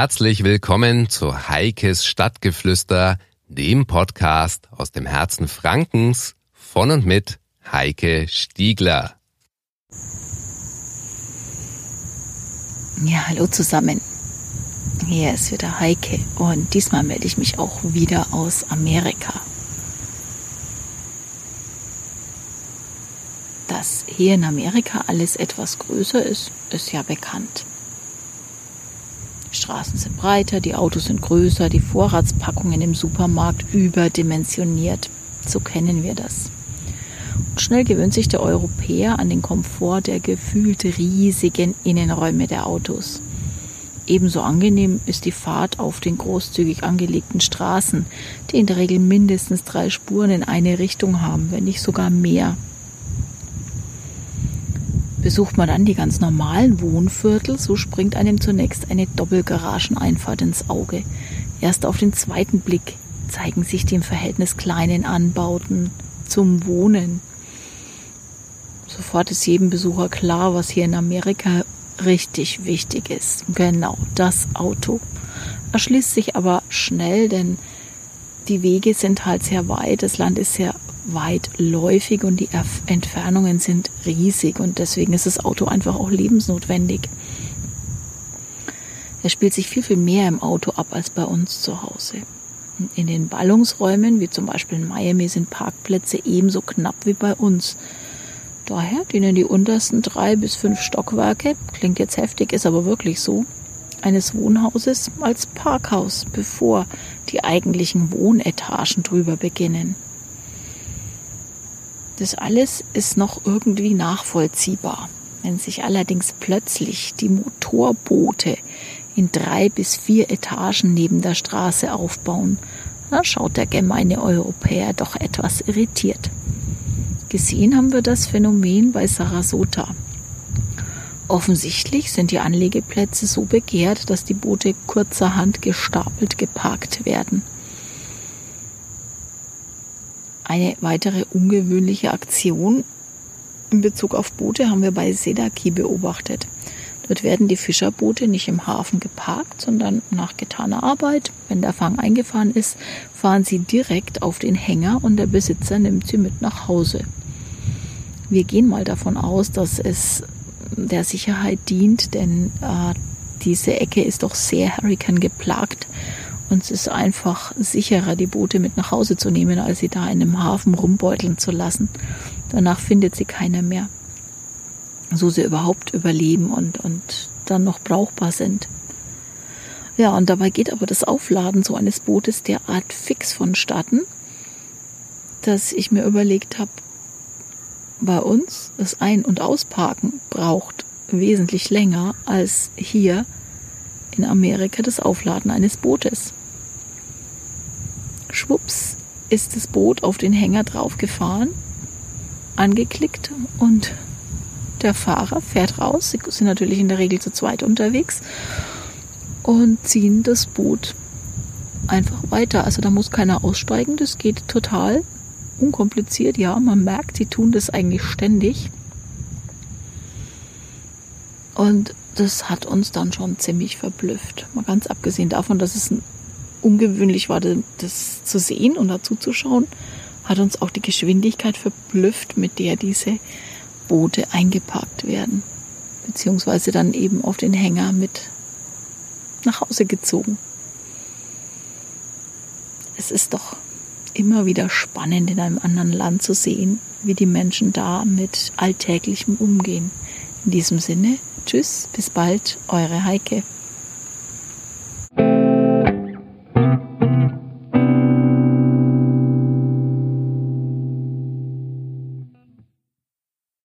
Herzlich willkommen zu Heikes Stadtgeflüster, dem Podcast aus dem Herzen Frankens von und mit Heike Stiegler. Ja, hallo zusammen. Hier ist wieder Heike und diesmal melde ich mich auch wieder aus Amerika. Dass hier in Amerika alles etwas größer ist, ist ja bekannt. Straßen sind breiter, die Autos sind größer, die Vorratspackungen im Supermarkt überdimensioniert. So kennen wir das. Und schnell gewöhnt sich der Europäer an den Komfort der gefühlt riesigen Innenräume der Autos. Ebenso angenehm ist die Fahrt auf den großzügig angelegten Straßen, die in der Regel mindestens drei Spuren in eine Richtung haben, wenn nicht sogar mehr. Besucht man dann die ganz normalen Wohnviertel, so springt einem zunächst eine Doppelgarageneinfahrt ins Auge. Erst auf den zweiten Blick zeigen sich die im Verhältnis kleinen Anbauten zum Wohnen. Sofort ist jedem Besucher klar, was hier in Amerika richtig wichtig ist. Genau, das Auto. Erschließt sich aber schnell, denn die Wege sind halt sehr weit, das Land ist sehr weitläufig und die Entfernungen sind riesig und deswegen ist das Auto einfach auch lebensnotwendig. Es spielt sich viel, viel mehr im Auto ab als bei uns zu Hause. In den Ballungsräumen, wie zum Beispiel in Miami, sind Parkplätze ebenso knapp wie bei uns. Daher dienen die untersten drei bis fünf Stockwerke, klingt jetzt heftig, ist aber wirklich so, eines Wohnhauses als Parkhaus, bevor die eigentlichen Wohnetagen drüber beginnen. Das alles ist noch irgendwie nachvollziehbar. Wenn sich allerdings plötzlich die Motorboote in drei bis vier Etagen neben der Straße aufbauen, dann schaut der gemeine Europäer doch etwas irritiert. Gesehen haben wir das Phänomen bei Sarasota. Offensichtlich sind die Anlegeplätze so begehrt, dass die Boote kurzerhand gestapelt geparkt werden. Eine weitere ungewöhnliche Aktion in Bezug auf Boote haben wir bei Sedaki beobachtet. Dort werden die Fischerboote nicht im Hafen geparkt, sondern nach getaner Arbeit, wenn der Fang eingefahren ist, fahren sie direkt auf den Hänger und der Besitzer nimmt sie mit nach Hause. Wir gehen mal davon aus, dass es der Sicherheit dient, denn äh, diese Ecke ist doch sehr Hurricane geplagt und es ist einfach sicherer, die Boote mit nach Hause zu nehmen, als sie da in einem Hafen rumbeuteln zu lassen. Danach findet sie keiner mehr. So sie überhaupt überleben und, und dann noch brauchbar sind. Ja, und dabei geht aber das Aufladen so eines Bootes derart fix vonstatten, dass ich mir überlegt habe, bei uns das Ein- und Ausparken braucht wesentlich länger als hier in Amerika das Aufladen eines Bootes. Schwupps ist das Boot auf den Hänger draufgefahren, angeklickt und der Fahrer fährt raus. Sie sind natürlich in der Regel zu zweit unterwegs und ziehen das Boot einfach weiter. Also da muss keiner aussteigen. Das geht total unkompliziert. Ja, man merkt, sie tun das eigentlich ständig. Und das hat uns dann schon ziemlich verblüfft. Mal ganz abgesehen davon, dass es ein ungewöhnlich war, das zu sehen und dazu zu schauen, hat uns auch die Geschwindigkeit verblüfft, mit der diese Boote eingeparkt werden, beziehungsweise dann eben auf den Hänger mit nach Hause gezogen. Es ist doch immer wieder spannend, in einem anderen Land zu sehen, wie die Menschen da mit Alltäglichem umgehen. In diesem Sinne, tschüss, bis bald, eure Heike.